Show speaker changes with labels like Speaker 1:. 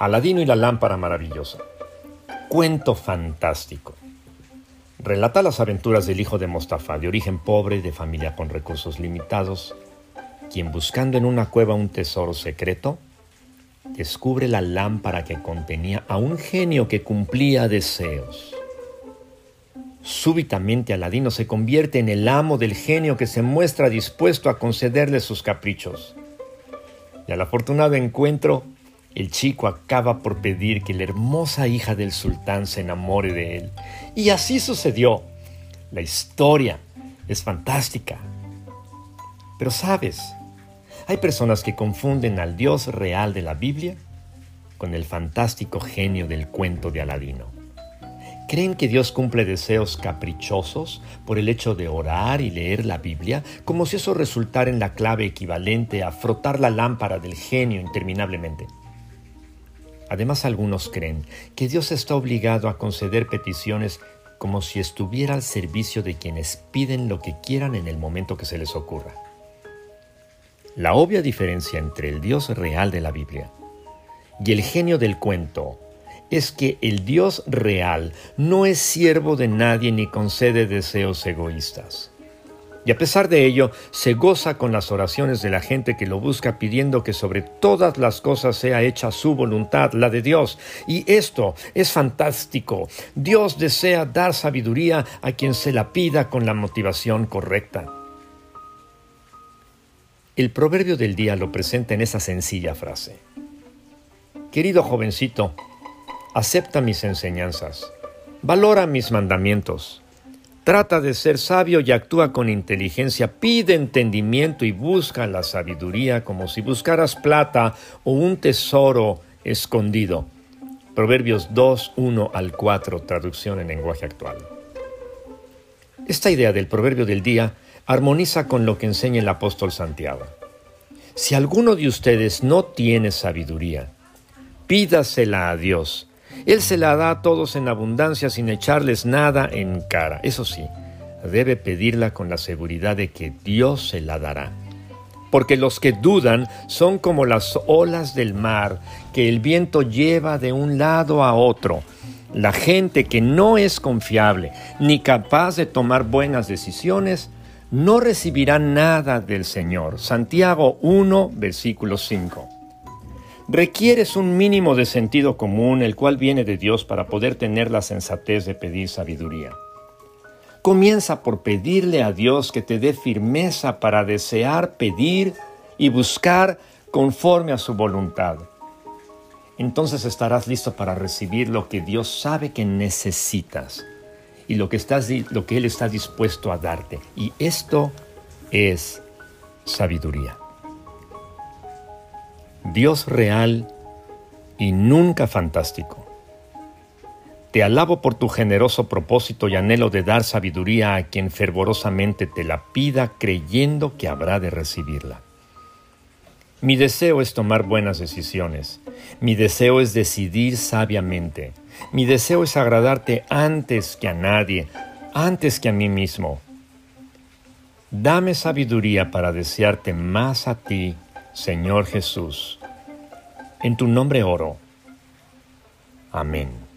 Speaker 1: Aladino y la lámpara maravillosa. Cuento fantástico. Relata las aventuras del hijo de Mostafa, de origen pobre, de familia con recursos limitados, quien buscando en una cueva un tesoro secreto, descubre la lámpara que contenía a un genio que cumplía deseos. Súbitamente Aladino se convierte en el amo del genio que se muestra dispuesto a concederle sus caprichos. Y al afortunado encuentro, el chico acaba por pedir que la hermosa hija del sultán se enamore de él. Y así sucedió. La historia es fantástica. Pero sabes, hay personas que confunden al Dios real de la Biblia con el fantástico genio del cuento de Aladino. ¿Creen que Dios cumple deseos caprichosos por el hecho de orar y leer la Biblia, como si eso resultara en la clave equivalente a frotar la lámpara del genio interminablemente? Además, algunos creen que Dios está obligado a conceder peticiones como si estuviera al servicio de quienes piden lo que quieran en el momento que se les ocurra. La obvia diferencia entre el Dios real de la Biblia y el genio del cuento es que el Dios real no es siervo de nadie ni concede deseos egoístas. Y a pesar de ello, se goza con las oraciones de la gente que lo busca pidiendo que sobre todas las cosas sea hecha su voluntad, la de Dios. Y esto es fantástico. Dios desea dar sabiduría a quien se la pida con la motivación correcta. El proverbio del día lo presenta en esa sencilla frase. Querido jovencito, acepta mis enseñanzas, valora mis mandamientos, trata de ser sabio y actúa con inteligencia, pide entendimiento y busca la sabiduría como si buscaras plata o un tesoro escondido. Proverbios 2, 1 al 4, traducción en lenguaje actual. Esta idea del proverbio del día armoniza con lo que enseña el apóstol Santiago. Si alguno de ustedes no tiene sabiduría, pídasela a Dios él se la da a todos en abundancia sin echarles nada en cara. Eso sí, debe pedirla con la seguridad de que Dios se la dará. Porque los que dudan son como las olas del mar que el viento lleva de un lado a otro. La gente que no es confiable ni capaz de tomar buenas decisiones no recibirá nada del Señor. Santiago 1, versículo 5 requieres un mínimo de sentido común, el cual viene de Dios para poder tener la sensatez de pedir sabiduría. Comienza por pedirle a Dios que te dé firmeza para desear, pedir y buscar conforme a su voluntad. Entonces estarás listo para recibir lo que Dios sabe que necesitas y lo que, lo que Él está dispuesto a darte. Y esto es sabiduría. Dios real y nunca fantástico. Te alabo por tu generoso propósito y anhelo de dar sabiduría a quien fervorosamente te la pida creyendo que habrá de recibirla. Mi deseo es tomar buenas decisiones. Mi deseo es decidir sabiamente. Mi deseo es agradarte antes que a nadie, antes que a mí mismo. Dame sabiduría para desearte más a ti Señor Jesús. En tu nombre oro. Amén.